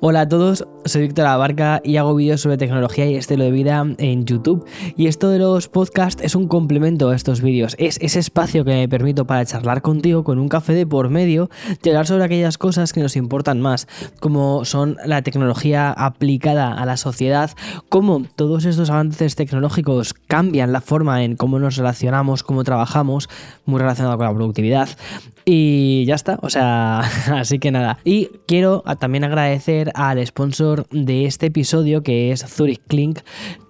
Hola a todos, soy Víctor Abarca y hago vídeos sobre tecnología y estilo de vida en YouTube. Y esto de los podcasts es un complemento a estos vídeos. Es ese espacio que me permito para charlar contigo con un café de por medio y hablar sobre aquellas cosas que nos importan más, como son la tecnología aplicada a la sociedad, cómo todos estos avances tecnológicos cambian la forma en cómo nos relacionamos, cómo trabajamos, muy relacionado con la productividad. Y ya está, o sea, así que nada. Y quiero también agradecer al sponsor de este episodio, que es Zurich Clink,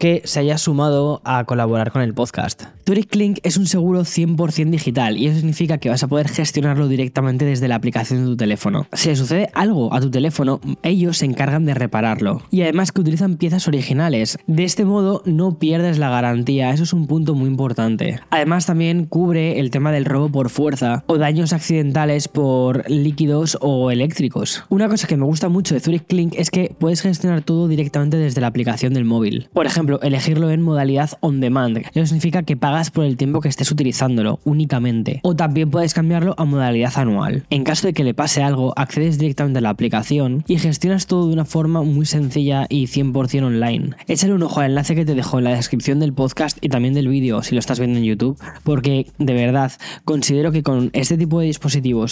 que se haya sumado a colaborar con el podcast. Zurich Clink es un seguro 100% digital y eso significa que vas a poder gestionarlo directamente desde la aplicación de tu teléfono. Si le sucede algo a tu teléfono, ellos se encargan de repararlo. Y además que utilizan piezas originales. De este modo no pierdes la garantía, eso es un punto muy importante. Además también cubre el tema del robo por fuerza o daños accidentales por líquidos o eléctricos. Una cosa que me gusta mucho de Zurich Clink es que puedes gestionar todo directamente desde la aplicación del móvil. Por ejemplo, elegirlo en modalidad on demand. Eso significa que pagas por el tiempo que estés utilizándolo únicamente. O también puedes cambiarlo a modalidad anual. En caso de que le pase algo, accedes directamente a la aplicación y gestionas todo de una forma muy sencilla y 100% online. Échale un ojo al enlace que te dejo en la descripción del podcast y también del vídeo si lo estás viendo en YouTube, porque de verdad considero que con este tipo de dispositivos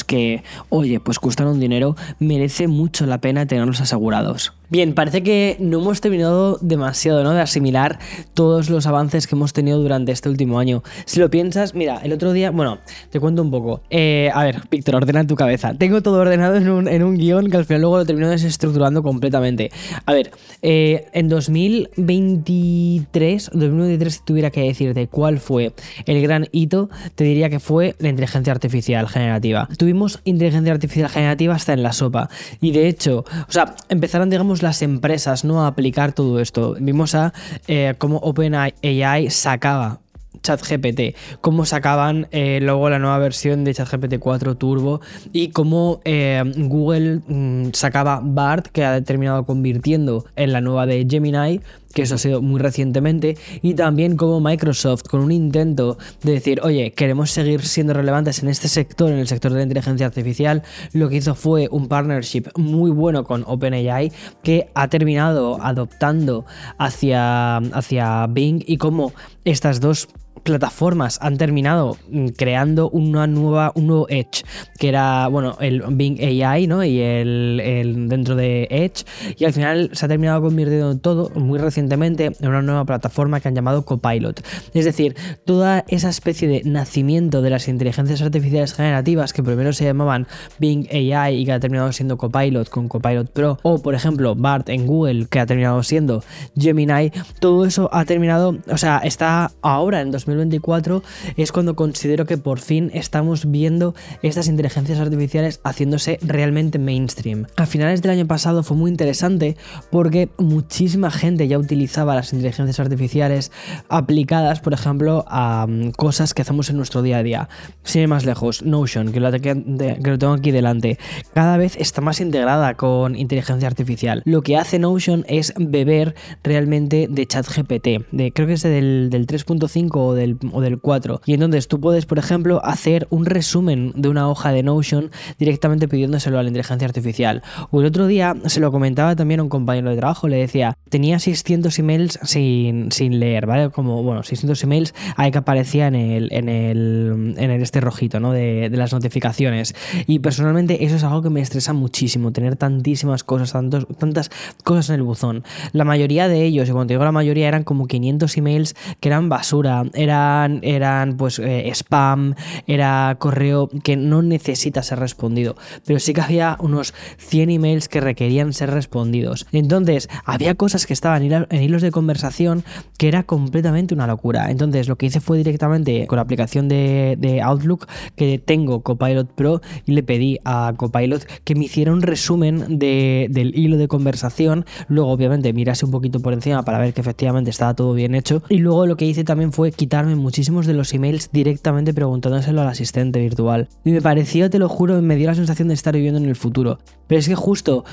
que, oye, pues cuestan un dinero, merece mucho la pena tenerlos asegurados. Bien, parece que no hemos terminado demasiado ¿no? de asimilar todos los avances que hemos tenido durante este último año. Si lo piensas, mira, el otro día, bueno, te cuento un poco. Eh, a ver, Víctor, ordena tu cabeza. Tengo todo ordenado en un, en un, guion que al final luego lo termino desestructurando completamente. A ver, eh, en 2023, 2023, si tuviera que decirte cuál fue el gran hito, te diría que fue la inteligencia artificial generativa. Tuvimos inteligencia artificial generativa hasta en la sopa. Y de hecho, o sea, empezaron, digamos, las empresas ¿no? a aplicar todo esto. Vimos a eh, cómo OpenAI sacaba ChatGPT, cómo sacaban eh, luego la nueva versión de ChatGPT 4 Turbo y cómo eh, Google mm, sacaba BART, que ha terminado convirtiendo en la nueva de Gemini, que eso ha sido muy recientemente, y también como Microsoft, con un intento de decir, oye, queremos seguir siendo relevantes en este sector, en el sector de la inteligencia artificial, lo que hizo fue un partnership muy bueno con OpenAI, que ha terminado adoptando hacia, hacia Bing y como estas dos plataformas han terminado mm, creando una nueva, un nuevo Edge, que era, bueno, el Bing AI, ¿no? Y el, dentro de Edge. Y al final se ha terminado convirtiendo todo muy recientemente en una nueva plataforma que han llamado Copilot. Es decir, toda esa especie de nacimiento de las inteligencias artificiales generativas que primero se llamaban Bing AI y que ha terminado siendo Copilot con Copilot Pro, o por ejemplo BART en Google que ha terminado siendo Gemini, todo eso ha terminado, o sea, está ahora en 2020 2024 es cuando considero que por fin estamos viendo estas inteligencias artificiales haciéndose realmente mainstream. A finales del año pasado fue muy interesante porque muchísima gente ya utilizaba las inteligencias artificiales aplicadas, por ejemplo, a mm, cosas que hacemos en nuestro día a día. Sin ir más lejos, Notion, que lo, tengo aquí delante, cada vez está más integrada con inteligencia artificial. Lo que hace Notion es beber realmente de ChatGPT, de, creo que es del, del 3.5 o del o del 4. Y entonces tú puedes, por ejemplo, hacer un resumen de una hoja de Notion directamente pidiéndoselo a la inteligencia artificial. O el otro día se lo comentaba también a un compañero de trabajo, le decía, tenía 600 emails sin, sin leer, ¿vale? Como, bueno, 600 emails ahí que aparecía en el, en el, en el este rojito, ¿no? De, de las notificaciones. Y personalmente eso es algo que me estresa muchísimo, tener tantísimas cosas, tantos, tantas cosas en el buzón. La mayoría de ellos, y cuando digo la mayoría, eran como 500 emails que eran basura, eran, pues eh, spam, era correo que no necesita ser respondido. Pero sí que había unos 100 emails que requerían ser respondidos. Entonces, había cosas que estaban en hilos de conversación que era completamente una locura. Entonces, lo que hice fue directamente con la aplicación de, Outlook que tengo Copilot Pro y le pedí a Copilot que me hiciera un resumen del hilo de conversación. Luego, obviamente, mirase un poquito por encima para ver que efectivamente estaba todo bien hecho. Y luego lo que hice también fue quitar muchísimos de los emails directamente preguntándoselo al asistente virtual. Y me pareció, te lo juro, me dio la sensación de estar viviendo en el futuro. Pero es que justo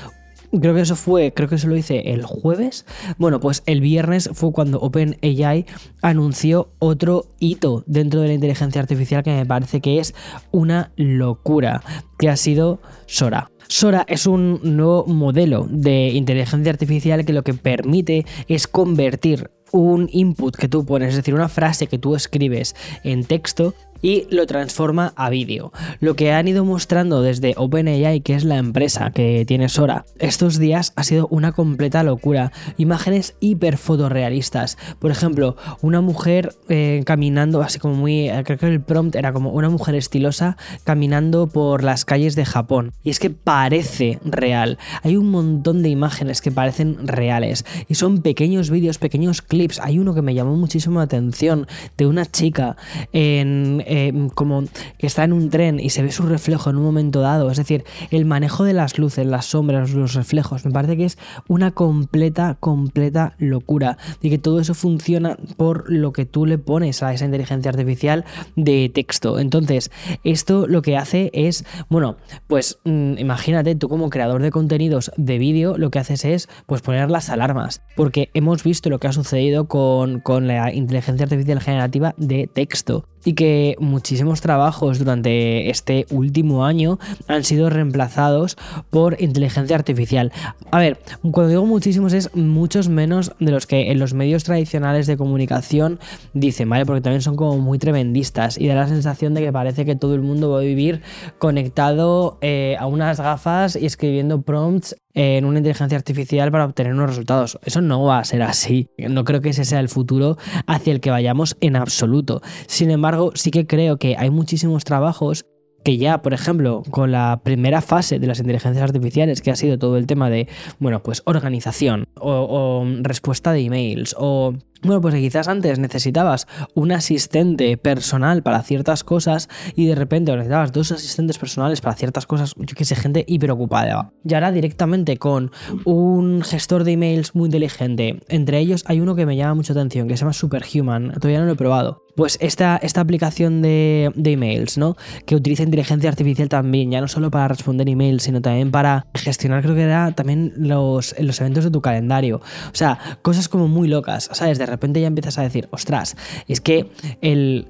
creo que eso fue, creo que eso lo hice el jueves. Bueno, pues el viernes fue cuando OpenAI anunció otro hito dentro de la inteligencia artificial que me parece que es una locura, que ha sido Sora. Sora es un nuevo modelo de inteligencia artificial que lo que permite es convertir un input que tú pones, es decir, una frase que tú escribes en texto y lo transforma a vídeo. Lo que han ido mostrando desde OpenAI, que es la empresa que tiene Sora, estos días ha sido una completa locura. Imágenes hiper fotorrealistas. Por ejemplo, una mujer eh, caminando, así como muy. Eh, creo que el prompt era como una mujer estilosa caminando por las calles de Japón. Y es que parece real. Hay un montón de imágenes que parecen reales. Y son pequeños vídeos, pequeños clips. Hay uno que me llamó muchísimo la atención de una chica en eh, como que está en un tren y se ve su reflejo en un momento dado. Es decir, el manejo de las luces, las sombras, los reflejos, me parece que es una completa, completa locura. Y que todo eso funciona por lo que tú le pones a esa inteligencia artificial de texto. Entonces, esto lo que hace es, bueno, pues mm, imagínate, tú como creador de contenidos de vídeo, lo que haces es pues poner las alarmas. Porque hemos visto lo que ha sucedido con, con la inteligencia artificial generativa de texto y que muchísimos trabajos durante este último año han sido reemplazados por inteligencia artificial. A ver, cuando digo muchísimos es muchos menos de los que en los medios tradicionales de comunicación dicen, ¿vale? Porque también son como muy tremendistas y da la sensación de que parece que todo el mundo va a vivir conectado eh, a unas gafas y escribiendo prompts en una inteligencia artificial para obtener unos resultados. Eso no va a ser así. No creo que ese sea el futuro hacia el que vayamos en absoluto. Sin embargo, sí que creo que hay muchísimos trabajos que ya, por ejemplo, con la primera fase de las inteligencias artificiales, que ha sido todo el tema de, bueno, pues organización o, o respuesta de emails o bueno, pues quizás antes necesitabas un asistente personal para ciertas cosas y de repente necesitabas dos asistentes personales para ciertas cosas, yo que sé, gente hiperocupada. Y ahora directamente con un gestor de emails muy inteligente, entre ellos hay uno que me llama mucha atención, que se llama Superhuman, todavía no lo he probado. Pues esta, esta aplicación de, de emails, ¿no? Que utiliza inteligencia artificial también, ya no solo para responder emails, sino también para gestionar, creo que era también los, los eventos de tu calendario. O sea, cosas como muy locas, ¿sabes? De repente ya empiezas a decir, ostras, es que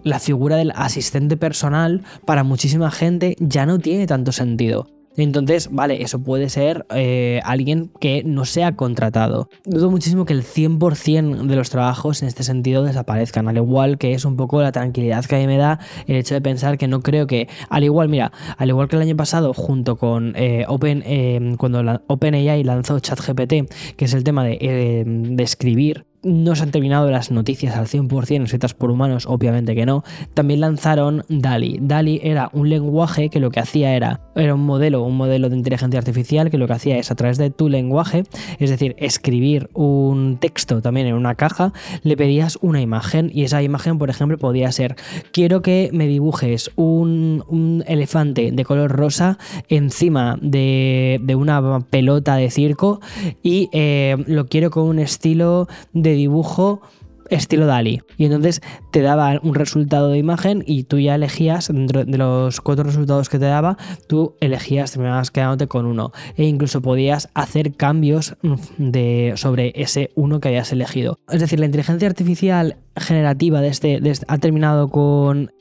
la figura del asistente personal para muchísima gente ya no tiene tanto sentido. Entonces, vale, eso puede ser eh, alguien que no sea contratado. Dudo muchísimo que el 100% de los trabajos en este sentido desaparezcan, al igual que es un poco la tranquilidad que a mí me da el hecho de pensar que no creo que, al igual, mira, al igual que el año pasado, junto con eh, Open, eh, cuando OpenAI lanzó ChatGPT, que es el tema de, de escribir no se han terminado las noticias al 100% escritas por humanos, obviamente que no. También lanzaron DALI. DALI era un lenguaje que lo que hacía era, era un modelo, un modelo de inteligencia artificial que lo que hacía es a través de tu lenguaje, es decir, escribir un texto también en una caja, le pedías una imagen y esa imagen, por ejemplo, podía ser, quiero que me dibujes un, elefante de color rosa encima de, una pelota de circo y eh, lo quiero con un estilo de dibujo estilo DALI. Y entonces te daba un resultado de imagen y tú ya elegías, dentro de los cuatro resultados que te daba, tú elegías, te vas quedándote con uno. E incluso podías hacer cambios de, sobre ese uno que hayas elegido. Es decir, la inteligencia artificial generativa este, de este ha terminado con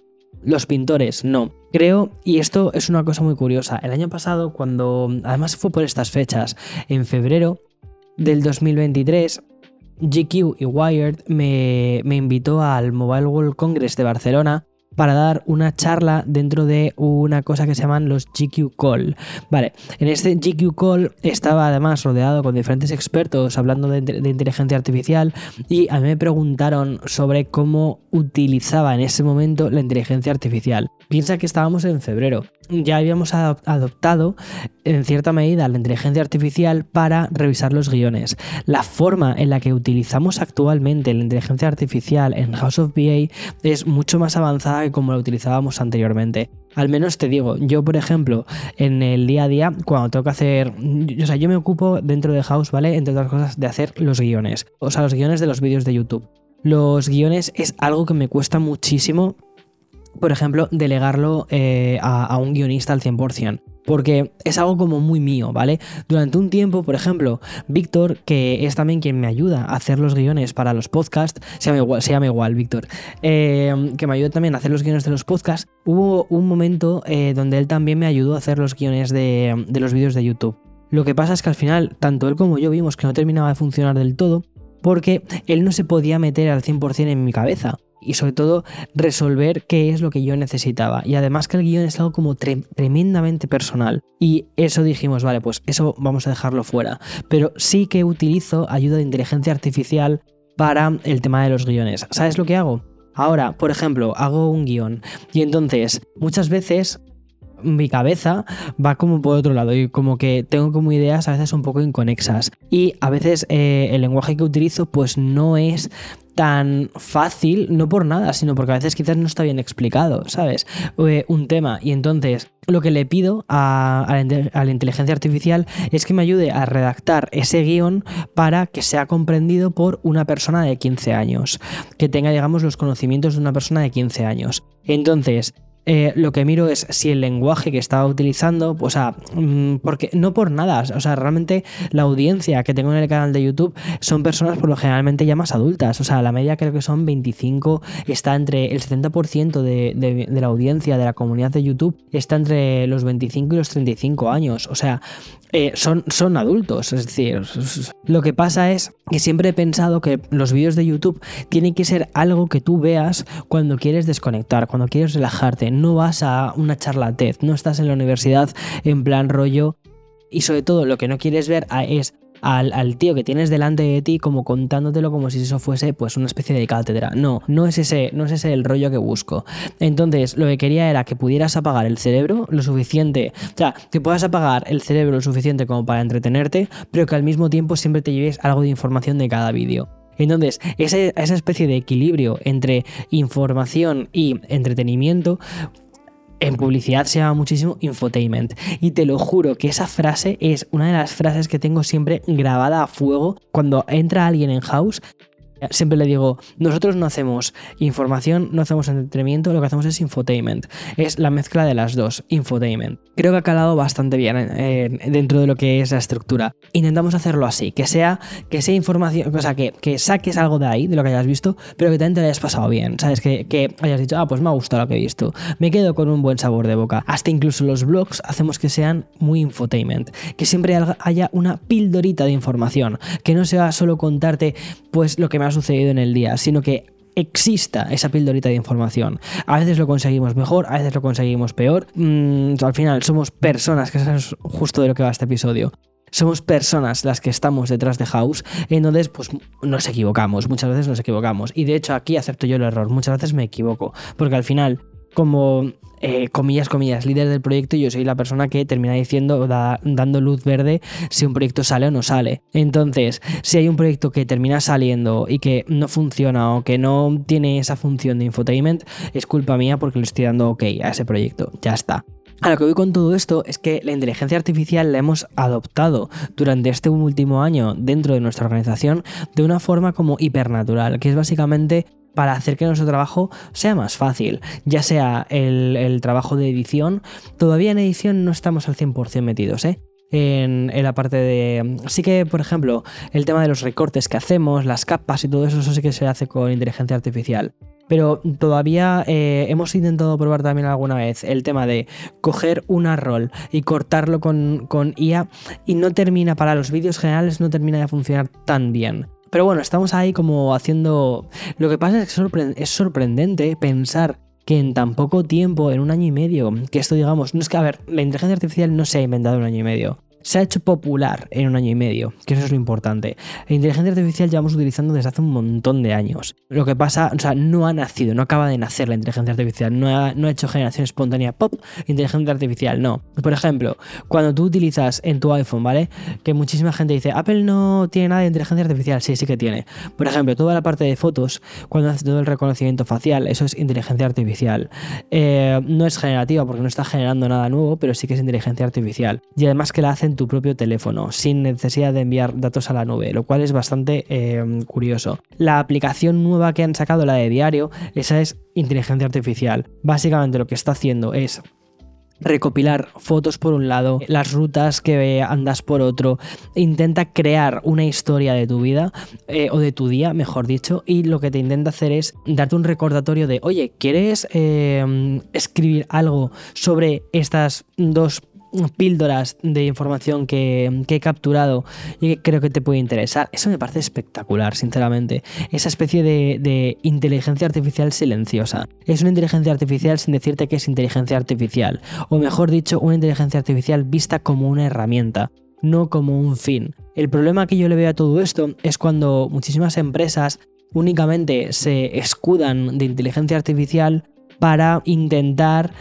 los pintores, no. Creo, y esto es una cosa muy curiosa, el año pasado, cuando, además fue por estas fechas, en febrero del 2023, GQ y Wired me, invitó al Mobile World Congress de Barcelona para dar una charla dentro de una cosa que se llaman los GQ Call. Vale, en este GQ Call estaba además rodeado con diferentes expertos hablando de, inteligencia artificial y a mí me preguntaron sobre cómo utilizaba en ese momento la inteligencia artificial. Piensa que estábamos en febrero. Ya habíamos adoptado en cierta medida la inteligencia artificial para revisar los guiones. La forma en la que utilizamos actualmente la inteligencia artificial en House of BA es mucho más avanzada como la utilizábamos anteriormente. Al menos te digo, yo por ejemplo, en el día a día, cuando tengo que hacer, o sea, yo me ocupo dentro de House, ¿vale? Entre otras cosas, de hacer los guiones, o sea, los guiones de los vídeos de YouTube. Los guiones es algo que me cuesta muchísimo, por ejemplo, delegarlo eh, a, un guionista al 100%. porque es algo como muy mío, ¿vale? Durante un tiempo, por ejemplo, Víctor, que es también quien me ayuda a hacer los guiones para los podcasts, se llama igual, se igual Víctor, eh, que me ayuda también a hacer los guiones de los podcasts, hubo un momento eh, donde él también me ayudó a hacer los guiones de, de los vídeos de YouTube. Lo que pasa es que al final, tanto él como yo vimos que no terminaba de funcionar del todo, porque él no se podía meter al 100% en mi cabeza y sobre todo resolver qué es lo que yo necesitaba. Y además que el guion es algo como tremendamente personal. Y eso dijimos, vale, pues eso vamos a dejarlo fuera. Pero sí que utilizo ayuda de inteligencia artificial para el tema de los guiones. ¿Sabes lo que hago? Ahora, por ejemplo, hago un guion y entonces muchas veces mi cabeza va como por otro lado y como que tengo como ideas a veces un poco inconexas y a veces eh, el lenguaje que utilizo pues no es tan fácil, no por nada, sino porque a veces quizás no está bien explicado, ¿sabes? Eh, un tema. Y entonces lo que le pido a, la, inteligencia artificial es que me ayude a redactar ese guion para que sea comprendido por una persona de 15 años, que tenga, digamos, los conocimientos de una persona de 15 años. Entonces, eh, lo que miro es si el lenguaje que estaba utilizando, o sea, mm, porque no por nada, o sea, realmente la audiencia que tengo en el canal de YouTube son personas por lo generalmente ya más adultas, o sea, la media creo que son 25, está entre el 70% de, la audiencia de la comunidad de YouTube, está entre los 25 y los 35 años, o sea, eh, son, son adultos. Es decir, lo que pasa es que siempre he pensado que los vídeos de YouTube tienen que ser algo que tú veas cuando quieres desconectar, cuando quieres relajarte. No vas a una charla TED, no estás en la universidad en plan rollo. Y sobre todo lo que no quieres ver es al, tío que tienes delante de ti como contándotelo como si eso fuese pues una especie de cátedra. No, no es ese, no es ese el rollo que busco. Entonces, lo que quería era que pudieras apagar el cerebro lo suficiente, o sea, que puedas apagar el cerebro lo suficiente como para entretenerte, pero que al mismo tiempo siempre te lleves algo de información de cada vídeo. Entonces, esa, esa, especie de equilibrio entre información y entretenimiento, en publicidad se llama muchísimo infotainment. Y te lo juro que esa frase es una de las frases que tengo siempre grabada a fuego cuando entra alguien en house siempre le digo, nosotros no hacemos información, no hacemos entretenimiento, lo que hacemos es infotainment. Es la mezcla de las dos, infotainment. Creo que ha calado bastante bien eh, dentro de lo que es la estructura. Intentamos hacerlo así, que sea, que sea información, o sea, que, que saques algo de ahí, de lo que hayas visto, pero que también te hayas pasado bien, ¿sabes? Que, que hayas dicho, ah, pues me ha gustado lo que he visto, me quedo con un buen sabor de boca. Hasta incluso los blogs hacemos que sean muy infotainment, que siempre haya una pildorita de información, que no sea solo contarte, pues, lo que me ha sucedido en el día, sino que exista esa pildorita de información. A veces lo conseguimos mejor, a veces lo conseguimos peor. Mm, al final somos personas, que eso es justo de lo que va este episodio. Somos personas las que estamos detrás de House, entonces pues nos equivocamos, muchas veces nos equivocamos. Y de hecho aquí acepto yo el error, muchas veces me equivoco, porque al final como eh, comillas, comillas, líder del proyecto, yo soy la persona que termina diciendo, dando luz verde si un proyecto sale o no sale. Entonces, si hay un proyecto que termina saliendo y que no funciona o que no tiene esa función de infotainment, es culpa mía porque le estoy dando ok a ese proyecto. Ya está. A lo que voy con todo esto es que la inteligencia artificial la hemos adoptado durante este último año dentro de nuestra organización de una forma como hipernatural, que es básicamente para hacer que nuestro trabajo sea más fácil, ya sea el, trabajo de edición. Todavía en edición no estamos al 100% metidos, ¿eh? En, la parte de... Sí que, por ejemplo, el tema de los recortes que hacemos, las capas y todo eso, eso sí que se hace con inteligencia artificial. Pero todavía eh, hemos intentado probar también alguna vez el tema de coger un rol y cortarlo con, con IA y no termina, para los vídeos generales, no termina de funcionar tan bien. Pero bueno, estamos ahí como haciendo... Lo que pasa es que es sorprendente pensar que en tan poco tiempo, en un año y medio, que esto digamos, no es que, a ver, la inteligencia artificial no se ha inventado en un año y medio se ha hecho popular en un año y medio, que eso es lo importante. La inteligencia artificial llevamos utilizando desde hace un montón de años. Lo que pasa, o sea, no ha nacido, no acaba de nacer la inteligencia artificial, no ha, no ha hecho generación espontánea pop, inteligencia artificial, no. Por ejemplo, cuando tú utilizas en tu iPhone, ¿vale? Que muchísima gente dice, Apple no tiene nada de inteligencia artificial, sí, sí que tiene. Por ejemplo, toda la parte de fotos, cuando hace todo el reconocimiento facial, eso es inteligencia artificial. Eh, no es generativa porque no está generando nada nuevo, pero sí que es inteligencia artificial. Y además que la hacen tu propio teléfono, sin necesidad de enviar datos a la nube, lo cual es bastante eh, curioso. La aplicación nueva que han sacado, la de diario, esa es inteligencia artificial. Básicamente lo que está haciendo es recopilar fotos por un lado, las rutas que andas por otro, intenta crear una historia de tu vida eh, o de tu día, mejor dicho, y lo que te intenta hacer es darte un recordatorio de, oye, ¿quieres eh, escribir algo sobre estas dos píldoras de información que, he capturado y que creo que te puede interesar. Eso me parece espectacular, sinceramente. Esa especie de, de, inteligencia artificial silenciosa. Es una inteligencia artificial sin decirte que es inteligencia artificial. O mejor dicho, una inteligencia artificial vista como una herramienta, no como un fin. El problema que yo le veo a todo esto es cuando muchísimas empresas únicamente se escudan de inteligencia artificial para intentar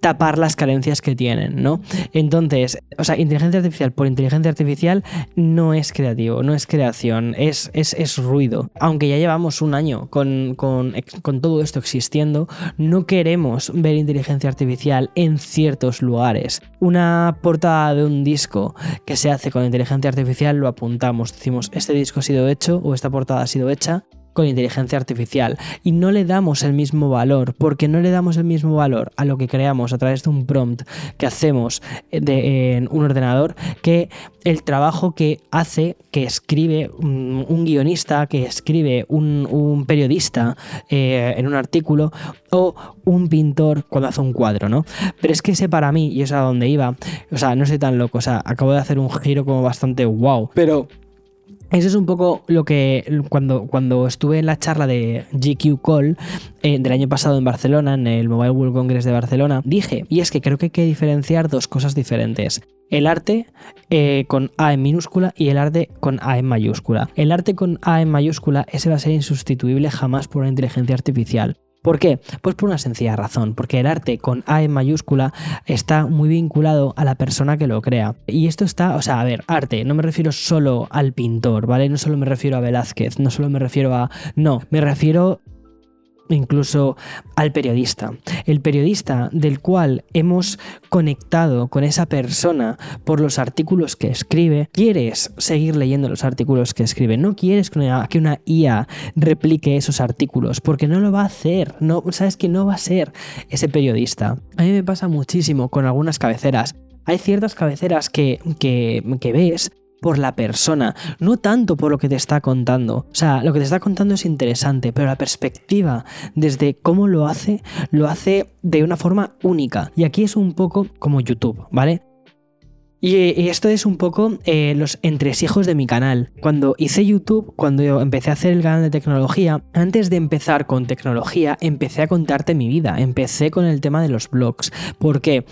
tapar las carencias que tienen, ¿no? Entonces, o sea, inteligencia artificial por inteligencia artificial no es creativo, no es creación, es, es, ruido. Aunque ya llevamos un año con, con, todo esto existiendo, no queremos ver inteligencia artificial en ciertos lugares. Una portada de un disco que se hace con inteligencia artificial lo apuntamos, decimos, este disco ha sido hecho o esta portada ha sido hecha con inteligencia artificial y no le damos el mismo valor, porque no le damos el mismo valor a lo que creamos a través de un prompt que hacemos en un ordenador que el trabajo que hace, que escribe un, guionista, que escribe un, periodista eh, en un artículo o un pintor cuando hace un cuadro, ¿no? Pero es que ese para mí, y es a donde iba, o sea, no soy tan loco, o sea, acabo de hacer un giro como bastante wow, pero eso es un poco lo que cuando, cuando estuve en la charla de GQ Call eh, del año pasado en Barcelona, en el Mobile World Congress de Barcelona, dije, y es que creo que hay que diferenciar dos cosas diferentes. El arte eh, con A en minúscula y el arte con A en mayúscula. El arte con A en mayúscula, ese va a ser insustituible jamás por una inteligencia artificial. ¿Por qué? Pues por una sencilla razón, porque el arte con A en mayúscula está muy vinculado a la persona que lo crea. Y esto está, o sea, a ver, arte, no me refiero solo al pintor, ¿vale? No solo me refiero a Velázquez, no solo me refiero a... No, me refiero incluso al periodista. El periodista del cual hemos conectado con esa persona por los artículos que escribe, quieres seguir leyendo los artículos que escribe, no quieres que una, IA replique esos artículos, porque no lo va a hacer, no, sabes que no va a ser ese periodista. A mí me pasa muchísimo con algunas cabeceras. Hay ciertas cabeceras que, que, que ves por la persona, no tanto por lo que te está contando. O sea, lo que te está contando es interesante, pero la perspectiva desde cómo lo hace, lo hace de una forma única. Y aquí es un poco como YouTube, ¿vale? Y esto es un poco eh, los entresijos de mi canal. Cuando hice YouTube, cuando yo empecé a hacer el canal de tecnología, antes de empezar con tecnología, empecé a contarte mi vida. Empecé con el tema de los blogs. ¿Por qué?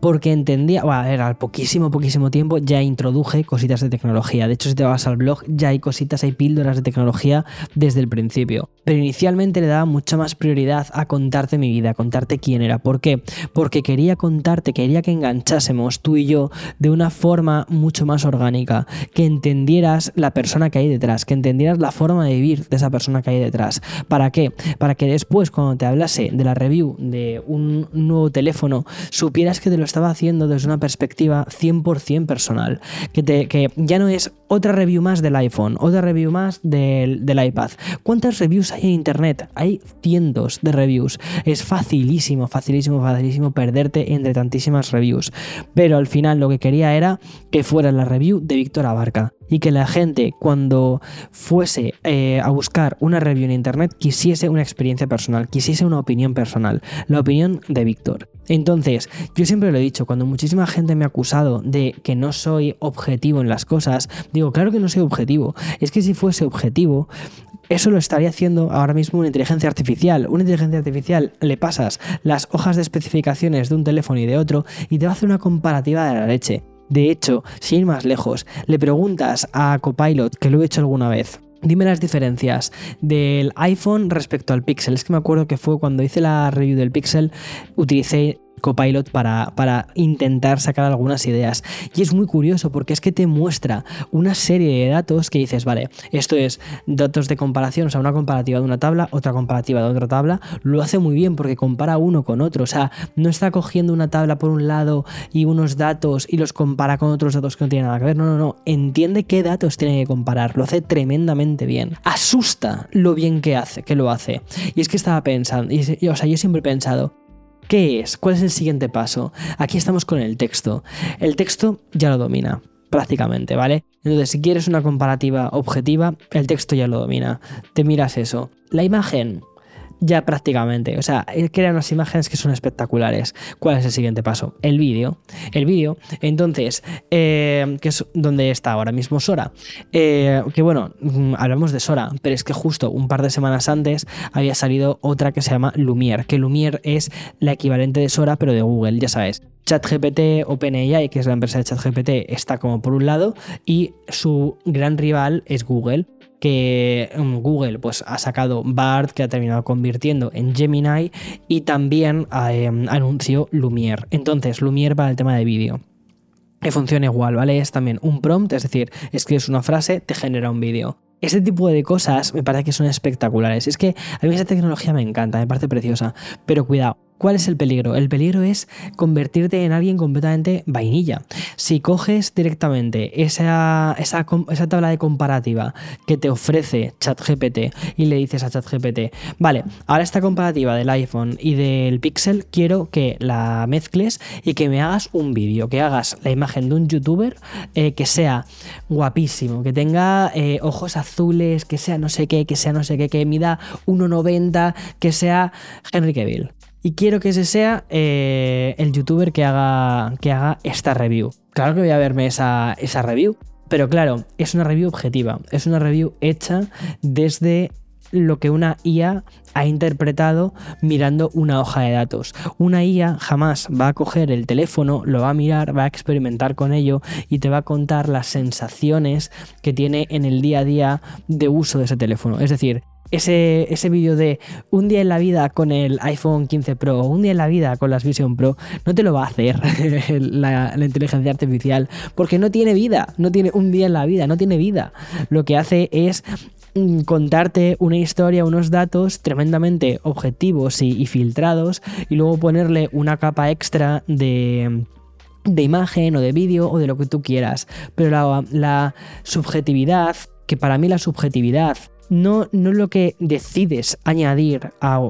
Porque entendía, bueno, era al poquísimo, poquísimo tiempo ya introduje cositas de tecnología. De hecho, si te vas al blog, ya hay cositas, hay píldoras de tecnología desde el principio. Pero inicialmente le daba mucha más prioridad a contarte mi vida, a contarte quién era. ¿Por qué? Porque quería contarte, quería que enganchásemos tú y yo de una forma mucho más orgánica, que entendieras la persona que hay detrás, que entendieras la forma de vivir de esa persona que hay detrás. ¿Para qué? Para que después cuando te hablase de la review de un nuevo teléfono, supieras que te lo estaba haciendo desde una perspectiva 100% personal, que, te, que ya no es otra review más del iPhone, otra review más del, del iPad. ¿Cuántas reviews hay en Internet? Hay cientos de reviews. Es facilísimo, facilísimo, facilísimo perderte entre tantísimas reviews. Pero al final lo que quería era que fuera la review de Víctor Abarca y que la gente cuando fuese eh, a buscar una review en internet quisiese una experiencia personal, quisiese una opinión personal, la opinión de Víctor. Entonces, yo siempre lo he dicho, cuando muchísima gente me ha acusado de que no soy objetivo en las cosas, digo, claro que no soy objetivo, es que si fuese objetivo, eso lo estaría haciendo ahora mismo una inteligencia artificial. Una inteligencia artificial le pasas las hojas de especificaciones de un teléfono y de otro y te va a hacer una comparativa de la leche. De hecho, sin ir más lejos, le preguntas a Copilot, que lo he hecho alguna vez, Dime las diferencias del iPhone respecto al Pixel. Es que me acuerdo que fue cuando hice la review del Pixel, utilicé Copilot para, para intentar sacar algunas ideas. Y es muy curioso porque es que te muestra una serie de datos que dices, vale, esto es datos de comparación, o sea, una comparativa de una tabla, otra comparativa de otra tabla, lo hace muy bien porque compara uno con otro, o sea, no está cogiendo una tabla por un lado y unos datos y los compara con otros datos que no tienen nada que ver, no, no, no, entiende qué datos tiene que comparar, lo hace tremendamente bien, asusta lo bien que hace, que lo hace. Y es que estaba pensando, y, o sea, yo siempre he pensado, ¿Qué es? ¿Cuál es el siguiente paso? Aquí estamos con el texto. El texto ya lo domina prácticamente, ¿vale? Entonces, si quieres una comparativa objetiva, el texto ya lo domina. Te miras eso. La imagen, ya prácticamente. O sea, crea unas imágenes que son espectaculares. ¿Cuál es el siguiente paso? El vídeo. El vídeo, entonces, eh, que es donde está ahora mismo Sora. Eh, que bueno, mm, hablamos de Sora, pero es que justo un par de semanas antes había salido otra que se llama Lumiere, que Lumiere es la equivalente de Sora, pero de Google, ya sabes. ChatGPT, OpenAI, que es la empresa de ChatGPT, está como por un lado y su gran rival es Google que mm, Google pues, ha sacado BART, que ha terminado convirtiendo en Gemini, y también em, anunció Lumiere. Entonces, Lumiere para el tema de vídeo. Que funciona igual, ¿vale? Es también un prompt, es decir, escribes una frase, te genera un vídeo. Este tipo de cosas me parece que son espectaculares. Es que a mí esa tecnología me encanta, me parece preciosa. Pero cuidado, ¿Cuál es el peligro? El peligro es convertirte en alguien completamente vainilla. Si coges directamente esa, esa, tabla de comparativa que te ofrece ChatGPT y le dices a ChatGPT, vale, ahora esta comparativa del iPhone y del Pixel quiero que la mezcles y que me hagas un vídeo, que hagas la imagen de un youtuber eh, que sea guapísimo, que tenga eh, ojos azules, que sea no sé qué, que sea no sé qué, que mida 1,90, que sea Henry Cavill. Y quiero que ese sea eh, el youtuber que haga, que haga esta review. Claro que voy a verme esa, esa review, pero claro, es una review objetiva, es una review hecha desde lo que una IA ha interpretado mirando una hoja de datos. Una IA jamás va a coger el teléfono, lo va a mirar, va a experimentar con ello y te va a contar las sensaciones que tiene en el día a día de uso de ese teléfono. Es decir, ese, ese vídeo de un día en la vida con el iPhone 15 Pro un día en la vida con las Vision Pro, no te lo va a hacer la, inteligencia artificial porque no tiene vida, no tiene un día en la vida, no tiene vida. Lo que hace es mm, contarte una historia, unos datos tremendamente objetivos y, filtrados y luego ponerle una capa extra de de imagen o de vídeo o de lo que tú quieras. Pero la, la subjetividad, que para mí la subjetividad no, no lo que decides añadir a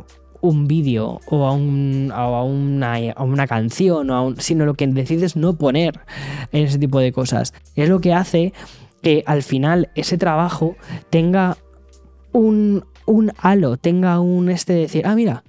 un vídeo o a, un, a, una, a, una, canción, o sino lo que decides no poner en ese tipo de cosas. Es lo que hace que al final ese trabajo tenga un, un halo, tenga un este de decir, ah, mira,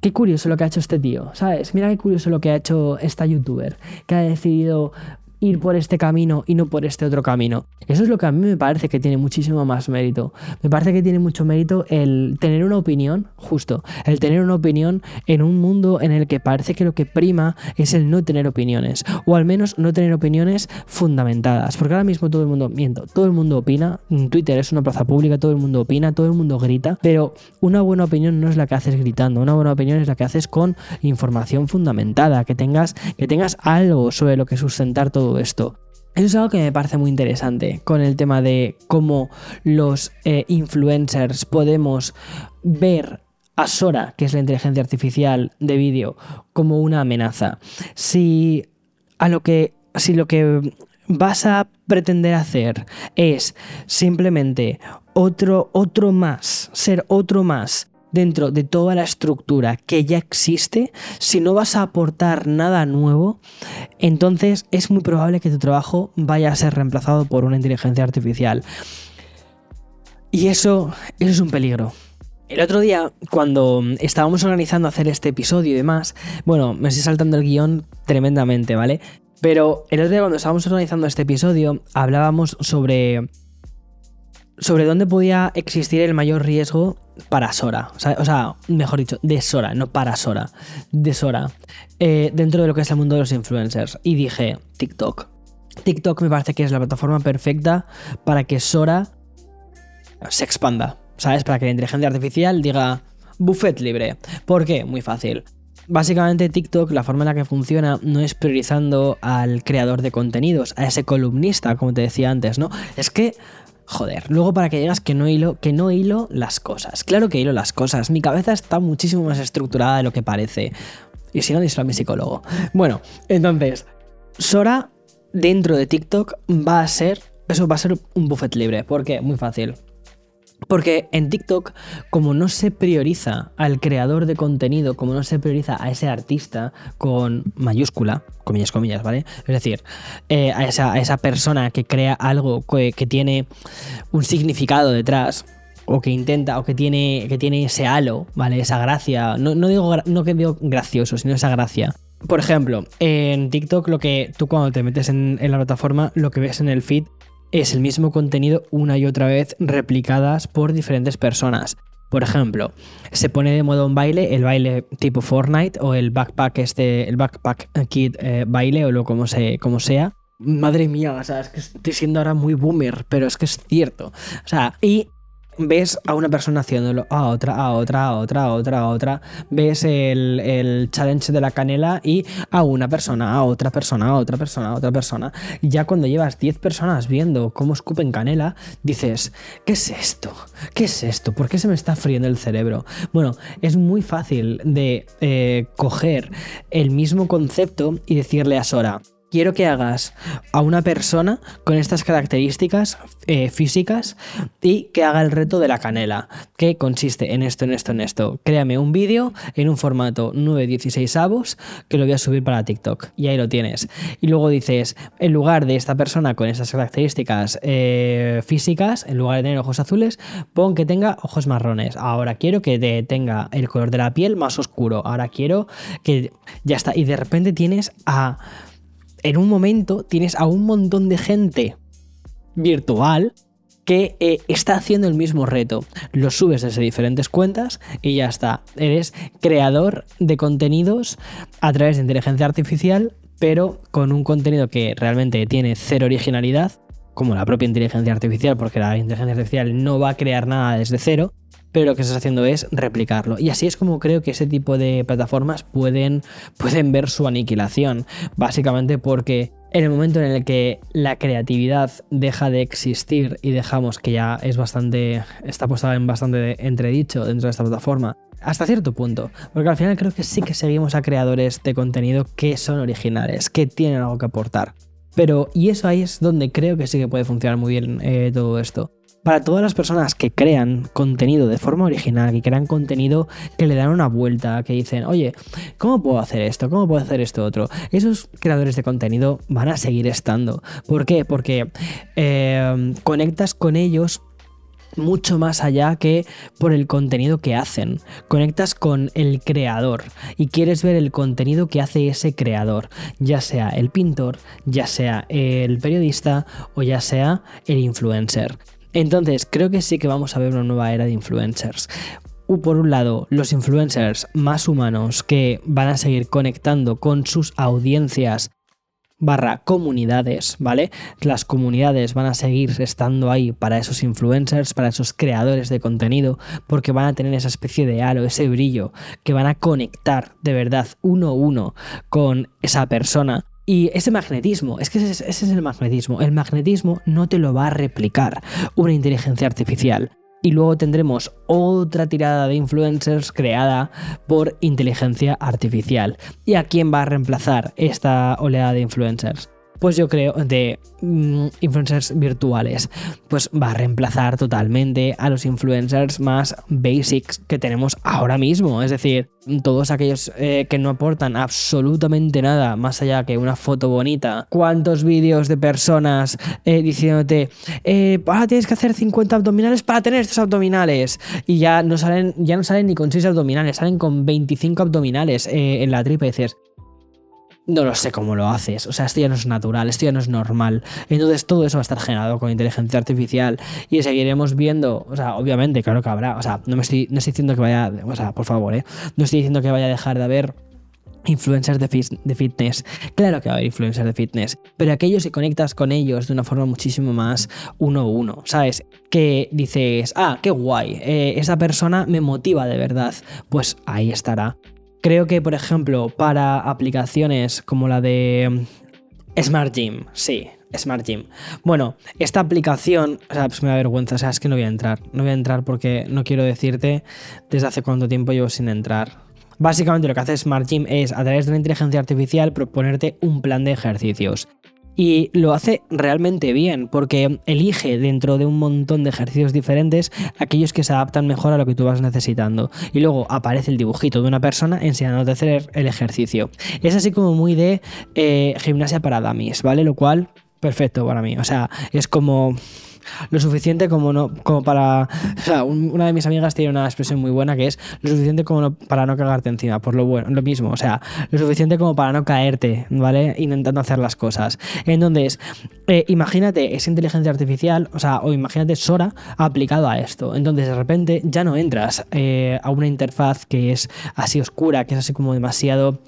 qué curioso lo que ha hecho este tío, ¿sabes? Mira qué curioso lo que ha hecho esta youtuber, que ha decidido ir por este camino y no por este otro camino. Eso es lo que a mí me parece que tiene muchísimo más mérito. Me parece que tiene mucho mérito el tener una opinión, justo, el tener una opinión en un mundo en el que parece que lo que prima es el no tener opiniones, o al menos no tener opiniones fundamentadas, porque ahora mismo todo el mundo, miento, todo el mundo opina, Twitter es una plaza pública, todo el mundo opina, todo el mundo grita, pero una buena opinión no es la que haces gritando, una buena opinión es la que haces con información fundamentada, que tengas, que tengas algo sobre lo que sustentar todo esto. Eso es algo que me parece muy interesante con el tema de cómo los eh, influencers podemos ver a Sora, que es la inteligencia artificial de vídeo, como una amenaza. Si a lo que si lo que vas a pretender hacer es simplemente otro otro más, ser otro más dentro de toda la estructura que ya existe, si no vas a aportar nada nuevo, entonces es muy probable que tu trabajo vaya a ser reemplazado por una inteligencia artificial. Y eso, es un peligro. El otro día, cuando estábamos organizando hacer este episodio y demás, bueno, me estoy saltando el guion tremendamente, ¿vale? Pero el otro día cuando estábamos organizando este episodio, hablábamos sobre sobre dónde podía existir el mayor riesgo para Sora. O sea, mejor dicho, de Sora, no para Sora. De Sora. Eh, dentro de lo que es el mundo de los influencers. Y dije, TikTok. TikTok me parece que es la plataforma perfecta para que Sora se expanda. ¿Sabes? Para que la inteligencia artificial diga buffet libre. ¿Por qué? Muy fácil. Básicamente TikTok, la forma en la que funciona no es priorizando al creador de contenidos, a ese columnista, como te decía antes, ¿no? Es que Joder, luego para que digas que no hilo, que no hilo las cosas. Claro que hilo las cosas. Mi cabeza está muchísimo más estructurada de lo que parece. Y si no, díselo a mi psicólogo. Bueno, entonces, Sora dentro de TikTok va a ser. Eso va a ser un buffet libre. ¿Por qué? Muy fácil. Porque en TikTok, como no se prioriza al creador de contenido, como no se prioriza a ese artista con mayúscula, comillas, comillas, ¿vale? Es decir, eh, a, esa, persona que crea algo que, tiene un significado detrás, o que intenta, o que tiene, que tiene ese halo, ¿vale? Esa gracia. No, digo, no que digo gracioso, sino esa gracia. Por ejemplo, en TikTok, lo que tú cuando te metes en la plataforma, lo que ves en el feed es el mismo contenido una y otra vez replicadas por diferentes personas. Por ejemplo, se pone de moda un baile, el baile tipo Fortnite o el backpack este, el backpack kid eh, baile o lo como, se, como sea. Madre mía, o sea, es que estoy siendo ahora muy boomer, pero es que es cierto. O sea, y ves a una persona haciéndolo, a otra, a otra, a otra, a otra, a otra. Ves el, challenge de la canela y a una persona, a otra persona, a otra persona, a otra persona. Ya cuando llevas 10 personas viendo cómo escupen canela, dices, ¿qué es esto? ¿Qué es esto? ¿Por qué se me está friendo el cerebro? Bueno, es muy fácil de eh, coger el mismo concepto y decirle a Sora, quiero que hagas a una persona con estas características eh, físicas y que haga el reto de la canela, que consiste en esto, en esto, en esto. Créame un vídeo en un formato 9-16 avos que lo voy a subir para TikTok y ahí lo tienes. Y luego dices, en lugar de esta persona con estas características eh, físicas, en lugar de tener ojos azules, pon que tenga ojos marrones. Ahora quiero que tenga el color de la piel más oscuro. Ahora quiero que ya está. Y de repente tienes a en un momento tienes a un montón de gente virtual que eh, está haciendo el mismo reto. Lo subes desde diferentes cuentas y ya está. Eres creador de contenidos a través de inteligencia artificial, pero con un contenido que realmente tiene cero originalidad, como la propia inteligencia artificial, porque la inteligencia artificial no va a crear nada desde cero, pero lo que estás haciendo es replicarlo. Y así es como creo que ese tipo de plataformas pueden, pueden ver su aniquilación, básicamente porque en el momento en el que la creatividad deja de existir y dejamos que ya es bastante, está puesta en bastante entredicho dentro de esta plataforma, hasta cierto punto, porque al final creo que sí que seguimos a creadores de contenido que son originales, que tienen algo que aportar. Pero, y eso ahí es donde creo que sí que puede funcionar muy bien eh, todo esto para todas las personas que crean contenido de forma original, que crean contenido que le dan una vuelta, que dicen, oye, ¿cómo puedo hacer esto? ¿Cómo puedo hacer esto otro? Esos creadores de contenido van a seguir estando. ¿Por qué? Porque eh, conectas con ellos mucho más allá que por el contenido que hacen. Conectas con el creador y quieres ver el contenido que hace ese creador, ya sea el pintor, ya sea el periodista o ya sea el influencer. Entonces, creo que sí que vamos a ver una nueva era de influencers. Por un lado, los influencers más humanos que van a seguir conectando con sus audiencias barra comunidades, ¿vale? Las comunidades van a seguir estando ahí para esos influencers, para esos creadores de contenido, porque van a tener esa especie de halo, ese brillo, que van a conectar de verdad uno a uno con esa persona y ese magnetismo, es que ese, es el magnetismo. El magnetismo no te lo va a replicar una inteligencia artificial. Y luego tendremos otra tirada de influencers creada por inteligencia artificial. ¿Y a quién va a reemplazar esta oleada de influencers? Pues yo creo, de mm, influencers virtuales, pues va a reemplazar totalmente a los influencers más basics que tenemos ahora mismo. Es decir, todos aquellos eh, que no aportan absolutamente nada más allá que una foto bonita. ¿Cuántos vídeos de personas eh, diciéndote, eh, ahora tienes que hacer 50 abdominales para tener estos abdominales? Y ya no salen, ya no salen ni con 6 abdominales, salen con 25 abdominales en la tripa y dices, no lo sé cómo lo haces. O sea, esto ya no es natural, esto ya no es normal. Entonces todo eso va a estar generado con inteligencia artificial y seguiremos viendo, o sea, obviamente, claro que habrá. O sea, no me estoy, no estoy diciendo que vaya, o sea, por favor, ¿eh? No estoy diciendo que vaya a dejar de haber influencers de, fitness. Claro que va a haber influencers de fitness, pero aquellos que conectas con ellos de una forma muchísimo más uno a uno, ¿sabes? Que dices, ah, qué guay, eh, esa persona me motiva de verdad, pues ahí estará. Creo que, por ejemplo, para aplicaciones como la de mm, Smart Gym, sí, Smart Gym. Bueno, esta aplicación, o sea, pues me da vergüenza, o sea, es que no voy a entrar. No voy a entrar porque no quiero decirte desde hace cuánto tiempo llevo sin entrar. Básicamente lo que hace Smart Gym es, a través de la inteligencia artificial, proponerte un plan de ejercicios. Y lo hace realmente bien porque elige dentro de un montón de ejercicios diferentes aquellos que se adaptan mejor a lo que tú vas necesitando. Y luego aparece el dibujito de una persona enseñándote a hacer el ejercicio. Es así como muy de eh, gimnasia para dummies, ¿vale? Lo cual, perfecto para mí. O sea, es como lo suficiente como no como para o sea, una de mis amigas tiene una expresión muy buena que es lo suficiente como para no cagarte encima por lo bueno lo mismo o sea lo suficiente como para no caerte vale intentando hacer las cosas. Entonces eh, imagínate esa inteligencia artificial o sea o imagínate Sora aplicado a esto. Entonces de repente ya no entras eh, a una interfaz que es así oscura que es así como demasiado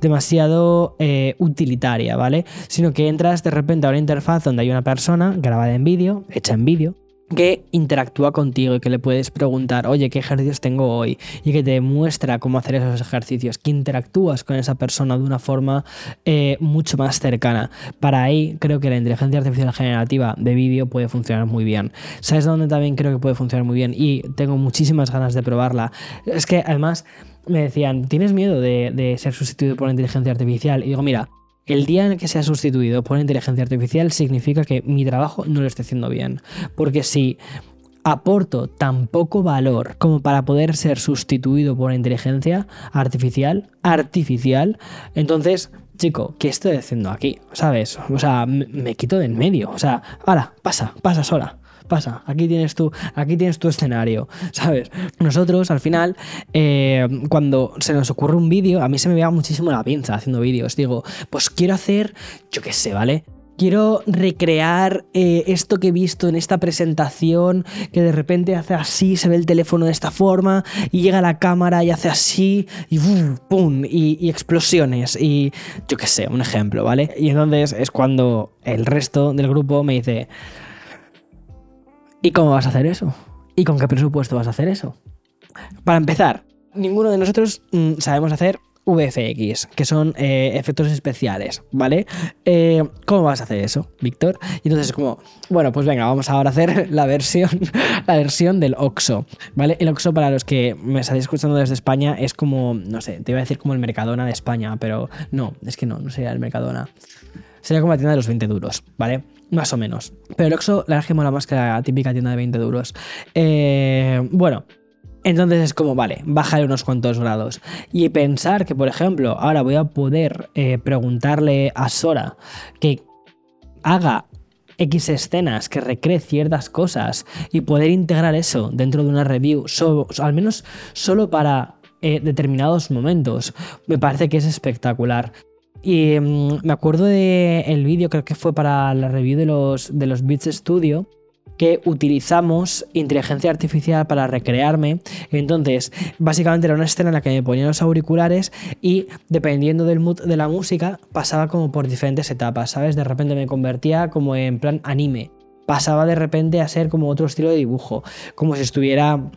demasiado eh, utilitaria vale sino que entras de repente a una interfaz donde hay una persona grabada en vídeo hecha en vídeo que interactúa contigo y que le puedes preguntar, oye, ¿qué ejercicios tengo hoy? Y que te muestra cómo hacer esos ejercicios, que interactúas con esa persona de una forma eh, mucho más cercana. Para ahí creo que la inteligencia artificial generativa de vídeo puede funcionar muy bien. ¿Sabes dónde también creo que puede funcionar muy bien? Y tengo muchísimas ganas de probarla. Es que además me decían, ¿tienes miedo de, de ser sustituido por la inteligencia artificial? Y digo, mira, el día en el que sea sustituido por inteligencia artificial significa que mi trabajo no lo estoy haciendo bien. Porque si aporto tan poco valor como para poder ser sustituido por inteligencia artificial, artificial, entonces, chico, ¿qué estoy haciendo aquí? ¿Sabes? O sea, me, quito de en medio. O sea, ahora, pasa, pasa sola pasa, aquí tienes tu, aquí tienes tu escenario, ¿sabes? Nosotros al final, eh, cuando se nos ocurre un vídeo, a mí se me va muchísimo la pinza haciendo vídeos. Digo, pues quiero hacer, yo qué sé, ¿vale? quiero recrear eh, esto que he visto en esta presentación, que de repente hace así, se ve el teléfono de esta forma, y llega la cámara y hace así, y ¡pum! Y, y, explosiones, y yo qué sé, un ejemplo, ¿vale? Y entonces es cuando el resto del grupo me dice, ¿Y cómo vas a hacer eso? ¿Y con qué presupuesto vas a hacer eso? Para empezar, ninguno de nosotros mm, sabemos hacer VFX, que son eh, efectos especiales, ¿vale? Eh, ¿Cómo vas a hacer eso, Víctor? Y entonces es como, bueno, pues venga, vamos ahora a hacer la versión, la versión del OXO, ¿vale? El OXO, para los que me estáis escuchando desde España, es como, no sé, te iba a decir como el Mercadona de España, pero no, es que no, no sería el Mercadona. Sería como la tienda de los 20 duros, ¿vale? Más o menos. Pero el Oxxo, la verdad es que más que la típica tienda de 20 duros. Eh, bueno, entonces es como, vale, bájale unos cuantos grados. Y pensar que, por ejemplo, ahora voy a poder eh, preguntarle a Sora que haga X escenas, que recree ciertas cosas y poder integrar eso dentro de una review, al menos solo para eh, determinados momentos, me parece que es espectacular. Y mm, me acuerdo del el vídeo, creo que fue para la review de los, de los Beats Studio, que utilizamos inteligencia artificial para recrearme. Entonces, básicamente era una escena en la que me ponía los auriculares y dependiendo del mood de la música, pasaba como por diferentes etapas, ¿sabes? De repente me convertía como en plan anime. Pasaba de repente a ser como otro estilo de dibujo, como si estuviera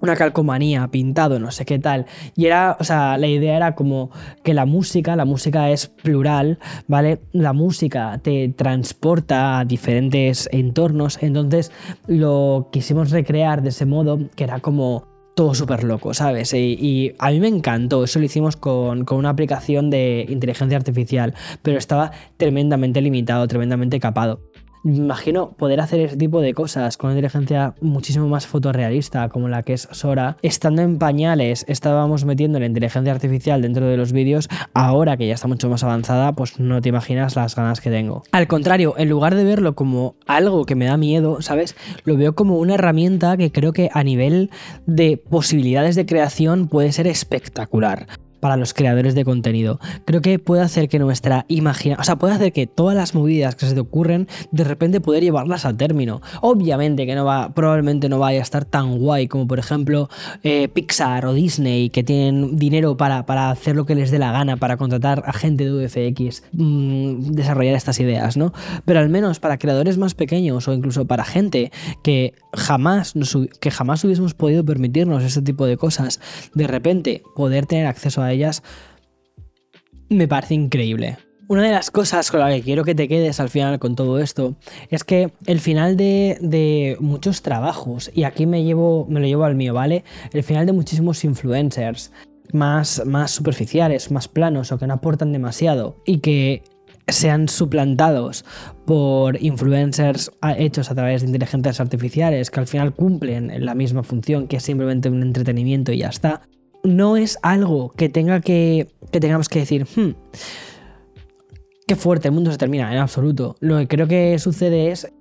una calcomanía, pintado, no sé qué tal. Y era, o sea, la idea era como que la música, la música es plural, ¿vale? La música te transporta a diferentes entornos, entonces lo quisimos recrear de ese modo, que era como todo súper loco, ¿sabes? Y, a mí me encantó, eso lo hicimos con, con, una aplicación de inteligencia artificial, pero estaba tremendamente limitado, tremendamente capado imagino poder hacer ese tipo de cosas con una inteligencia muchísimo más fotorrealista como la que es Sora. Estando en pañales, estábamos metiendo la inteligencia artificial dentro de los vídeos. Ahora que ya está mucho más avanzada, pues no te imaginas las ganas que tengo. Al contrario, en lugar de verlo como algo que me da miedo, ¿sabes? Lo veo como una herramienta que creo que a nivel de posibilidades de creación puede ser espectacular para los creadores de contenido. Creo que puede hacer que nuestra imaginación, o sea, puede hacer que todas las movidas que se te ocurren, de repente poder llevarlas al término. Obviamente que no va, probablemente no vaya a estar tan guay como por ejemplo eh, Pixar o Disney, que tienen dinero para, para, hacer lo que les dé la gana, para contratar a gente de UFX, mmm, desarrollar estas ideas, ¿no? Pero al menos para creadores más pequeños o incluso para gente que jamás, que jamás hubiésemos podido permitirnos este tipo de cosas, de repente poder tener acceso a ellas, me parece increíble. Una de las cosas con la que quiero que te quedes al final con todo esto es que el final de, muchos trabajos, y aquí me, llevo, me lo llevo al mío, ¿vale? El final de muchísimos influencers más, más superficiales, más planos o que no aportan demasiado y que sean suplantados por influencers hechos a través de inteligencias artificiales que al final cumplen la misma función que es simplemente un entretenimiento y ya está, no es algo que tenga que, que tengamos que decir, hmm, qué fuerte, el mundo se termina, en absoluto. Lo que creo que sucede es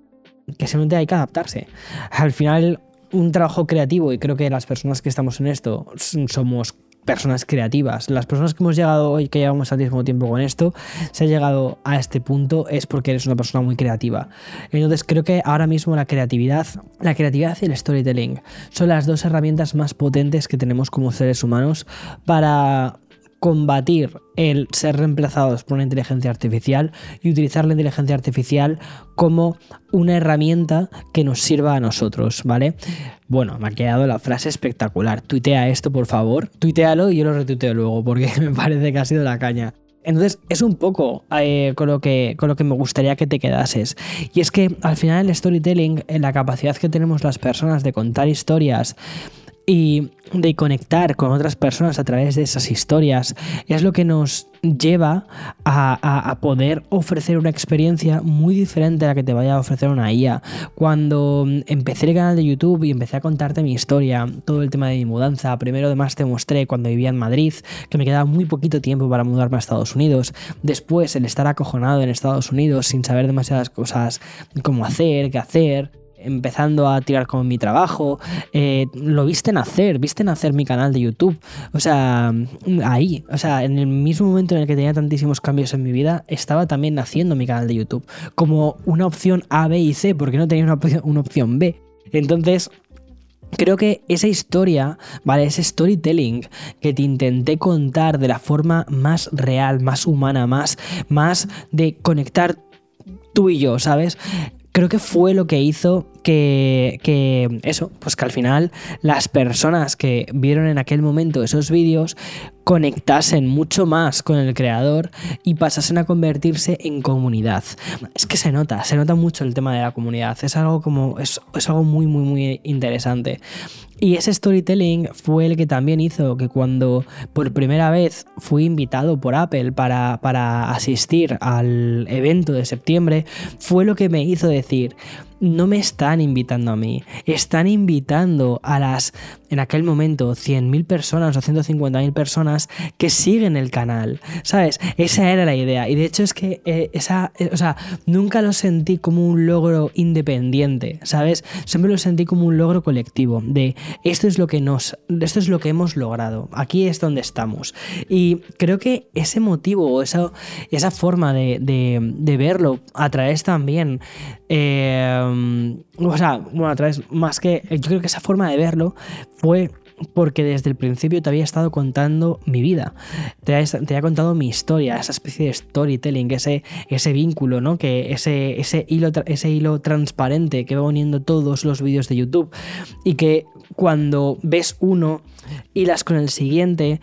que simplemente hay que adaptarse. Al final, un trabajo creativo, y creo que las personas que estamos en esto somos personas creativas. Las personas que hemos llegado hoy, que llevamos mismo tiempo con esto, se ha llegado a este punto es porque eres una persona muy creativa. Entonces creo que ahora mismo la creatividad, la creatividad y el storytelling son las dos herramientas más potentes que tenemos como seres humanos para combatir el ser reemplazados por una inteligencia artificial y utilizar la inteligencia artificial como una herramienta que nos sirva a nosotros, ¿vale? Bueno, me ha quedado la frase espectacular. Tuitea esto, por favor. Tuitealo y yo lo retuiteo luego porque me parece que ha sido la caña. Entonces es un poco eh, con, lo que, con lo que me gustaría que te quedases. Y es que al final el storytelling, en la capacidad que tenemos las personas de contar historias, y de conectar con otras personas a través de esas historias es lo que nos lleva a, poder ofrecer una experiencia muy diferente a la que te vaya a ofrecer una IA. Cuando empecé el canal de YouTube y empecé a contarte mi historia, todo el tema de mi mudanza, primero además te mostré cuando vivía en Madrid que me quedaba muy poquito tiempo para mudarme a Estados Unidos, después el estar acojonado en Estados Unidos sin saber demasiadas cosas, cómo hacer, qué hacer empezando a tirar con mi trabajo. Eh, lo viste nacer, viste nacer mi canal de YouTube. O sea, ahí, o sea, en el mismo momento en el que tenía tantísimos cambios en mi vida, estaba también naciendo mi canal de YouTube. Como una opción A, B y C, porque no tenía una, una opción B. Entonces, Creo que esa historia, ¿vale? Ese storytelling que te intenté contar de la forma más real, más humana, más, más de conectar tú y yo, ¿sabes? creo que fue lo que hizo que, que, eso, pues que al final las personas que vieron en aquel momento esos vídeos conectasen mucho más con el creador y pasasen a convertirse en comunidad. Es que se nota, se nota mucho el tema de la comunidad. Es algo como, es, es algo muy, muy, muy interesante. Y ese storytelling fue el que también hizo que cuando por primera vez fui invitado por Apple para, para asistir al evento de septiembre, fue lo que me hizo decir, no me están invitando a mí, están invitando a las, en aquel momento, 100.000 personas o 150.000 personas que siguen el canal, ¿sabes? Esa era la idea. Y de hecho es que eh, esa, eh, o sea, nunca lo sentí como un logro independiente, ¿sabes? Siempre lo sentí como un logro colectivo, de esto es lo que nos, esto es lo que hemos logrado, aquí es donde estamos. Y creo que ese motivo o esa, esa forma de, de verlo a través también eh, o sea, bueno, a través, más que. Yo creo que esa forma de verlo fue porque desde el principio te había estado contando mi vida, te había, contado mi historia, esa especie de storytelling, ese, ese vínculo, ¿no? Que ese, ese, hilo, ese hilo transparente que va uniendo todos los vídeos de YouTube y que cuando ves uno, hilas con el siguiente,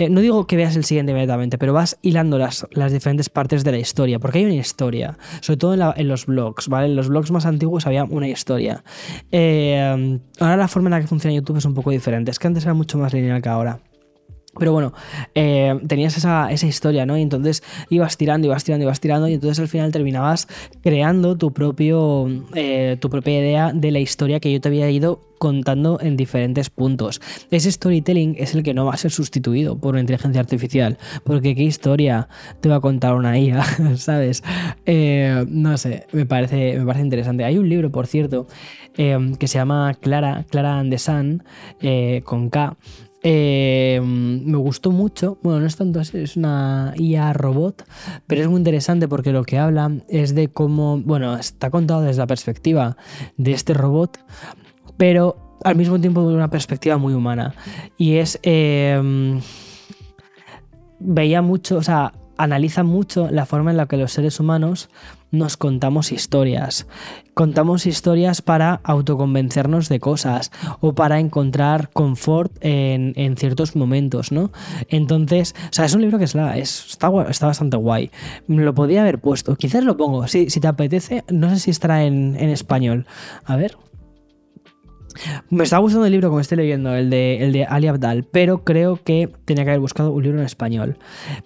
eh, no digo que veas el siguiente inmediatamente, pero vas hilando las, las diferentes partes de la historia, porque hay una historia, sobre todo en, los blogs, ¿vale? En los blogs más antiguos había una historia. Eh, ahora la forma en la que funciona YouTube es un poco diferente, es que antes era mucho más lineal que ahora. Pero bueno, eh, tenías esa, historia, ¿no? Y entonces ibas tirando, ibas tirando, ibas tirando, y entonces al final terminabas creando tu, propio, eh, tu propia idea de la historia que yo te había ido contando en diferentes puntos. Ese storytelling es el que no va a ser sustituido por una inteligencia artificial, porque qué historia te va a contar una IA, ¿sabes? Eh, no sé, me parece, me parece interesante. Hay un libro, por cierto, que se llama Clara, Clara and Sun, con K, eh, me gustó mucho. Bueno, no es tanto así, es una IA robot, pero es muy interesante porque lo que habla es de cómo, bueno, está contado desde la perspectiva de este robot, pero al mismo tiempo de una perspectiva muy humana. Y es. Eh, veía mucho, o sea, analiza mucho la forma en la que los seres humanos nos contamos historias. Contamos historias para autoconvencernos de cosas o para encontrar confort en, ciertos momentos, ¿no? Entonces, o sea, es un libro que es, está, está, bastante guay. Lo podía haber puesto. Quizás lo pongo. Si, si te apetece, no sé si estará en, en español. A ver. Me está gustando el libro como estoy leyendo, el de, el de Ali Abdal, pero creo que tenía que haber buscado un libro en español.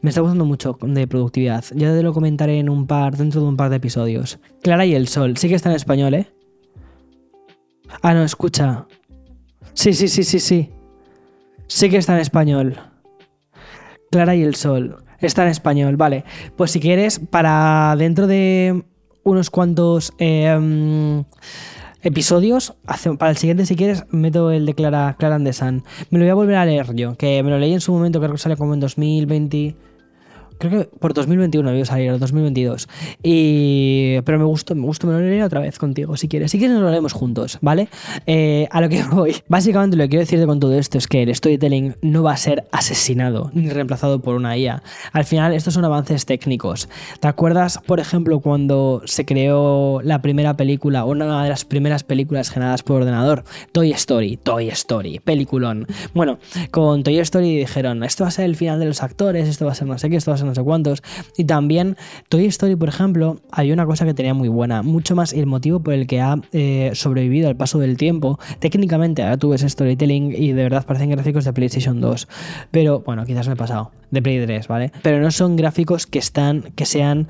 Me está gustando mucho de productividad. Ya te lo comentaré en un par, dentro de un par de episodios. Clara y el Sol, sí que está en español, ¿eh? Ah, no, escucha. Sí, sí, sí, sí, sí. Sí que está en español. Clara y el Sol. Está en español, vale. Pues si quieres, para dentro de unos cuantos em, episodios, para el siguiente si quieres, meto el de Clara, Clara Andesan. Me lo voy a volver a leer yo, que me lo leí en su momento, creo que sale como en 2020 creo que por 2021 debió salir, o 2022. Y, pero me gustó, me gustó, me lo leeré otra vez contigo, si quieres. Si quieres, nos lo leemos juntos, ¿vale? Eh, a lo que voy. Básicamente, lo que quiero decirte con todo esto es que el storytelling no va a ser asesinado ni reemplazado por una IA. Al final, estos son avances técnicos. ¿Te acuerdas, por ejemplo, cuando se creó la primera película, una de las primeras películas generadas por ordenador? Toy Story, Toy Story, peliculón. Bueno, con Toy Story dijeron, esto va a ser el final de los actores, esto va a ser no sé qué, esto va a ser no sé cuántos. Y también Toy Story, por ejemplo, hay una cosa que tenía muy buena, mucho más el motivo por el que ha eh, sobrevivido al paso del tiempo. Técnicamente, ahora tú ves storytelling y de verdad parecen gráficos de PlayStation 2. Pero bueno, quizás me he pasado, de Play 3, ¿vale? Pero no son gráficos que están, que sean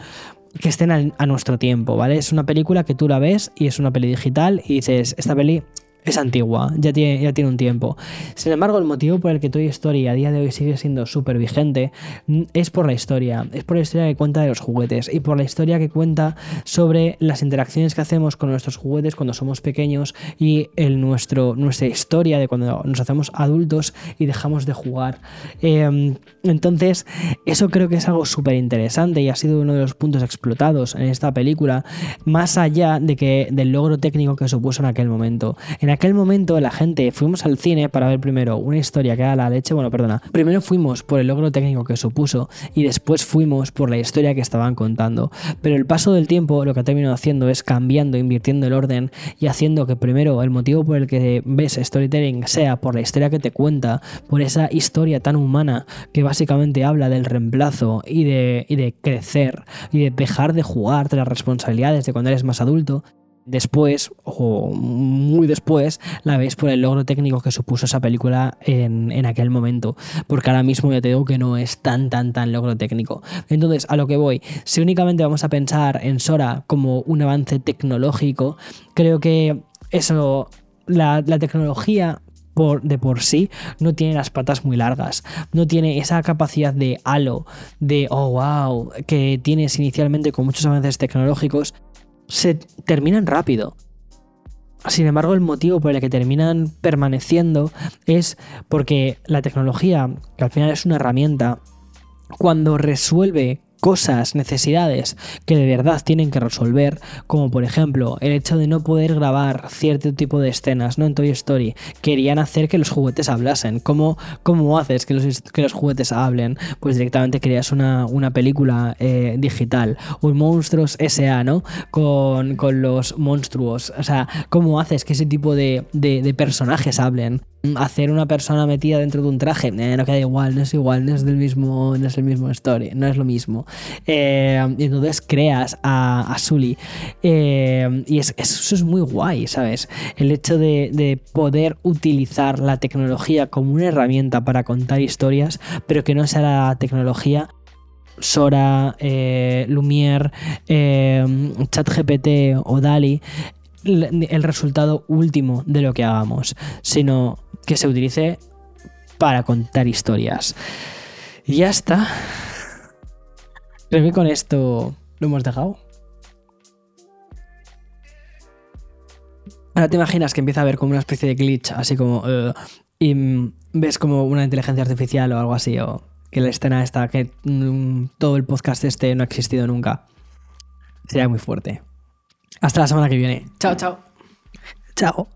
que estén a, nuestro tiempo, ¿vale? Es una película que tú la ves y es una peli digital y dices, esta peli es antigua, ya tiene, ya tiene un tiempo. Sin embargo, el motivo por el que Toy Story a día de hoy sigue siendo súper vigente es por la historia, es por la historia que cuenta de los juguetes y por la historia que cuenta sobre las interacciones que hacemos con nuestros juguetes cuando somos pequeños y el nuestro, nuestra historia de cuando nos hacemos adultos y dejamos de jugar. Em, entonces, eso creo que es algo súper interesante y ha sido uno de los puntos explotados en esta película, más allá de que, del logro técnico que supuso en aquel momento. En aquel momento la gente fuimos al cine para ver primero una historia que era la leche, bueno, perdona, primero fuimos por el logro técnico que supuso y después fuimos por la historia que estaban contando. Pero el paso del tiempo lo que ha terminado haciendo es cambiando, invirtiendo el orden y haciendo que primero el motivo por el que ves storytelling sea por la historia que te cuenta, por esa historia tan humana que básicamente habla del reemplazo y de, y de crecer y de dejar de jugar de las responsabilidades de cuando eres más adulto después, o muy después, la ves por el logro técnico que supuso esa película en, aquel momento. Porque ahora mismo ya te digo que no es tan, tan, tan logro técnico. Entonces, a lo que voy, si únicamente vamos a pensar en Sora como un avance tecnológico, creo que eso, la, tecnología por, de por sí no tiene las patas muy largas, no tiene esa capacidad de halo, de oh wow, que tienes inicialmente con muchos avances tecnológicos se terminan rápido. Sin embargo, el motivo por el que terminan permaneciendo es porque la tecnología, que al final es una herramienta, cuando resuelve cosas, necesidades que de verdad tienen que resolver, como por ejemplo el hecho de no poder grabar cierto tipo de escenas, ¿no? En Toy Story, querían hacer que los juguetes hablasen. ¿Cómo, cómo haces que los, que los juguetes hablen? Pues directamente creas una, película eh, digital, un Monstruos S.A., ¿no? Con, los monstruos. O sea, ¿cómo haces que ese tipo de, de personajes hablen? Hacer una persona metida dentro de un traje eh, no queda igual, no es igual, no es del mismo, no es el mismo story, no es lo mismo. Eh, y entonces creas a, a Sully. Eh, y eso es muy guay, ¿sabes? El hecho de, de, poder utilizar la tecnología como una herramienta para contar historias, pero que no sea la tecnología Sora, Lumière, ChatGPT o DALI el resultado último de lo que hagamos, sino que se utilice para contar historias. Y ya está. Creo que con esto lo hemos dejado. Ahora te imaginas que empieza a haber como una especie de glitch, así como... Eh, y ves como una inteligencia artificial o algo así, o que la escena está, que mm, todo el podcast este no ha existido nunca. Sería muy fuerte. Hasta la semana que viene. Chao, chao. Chao.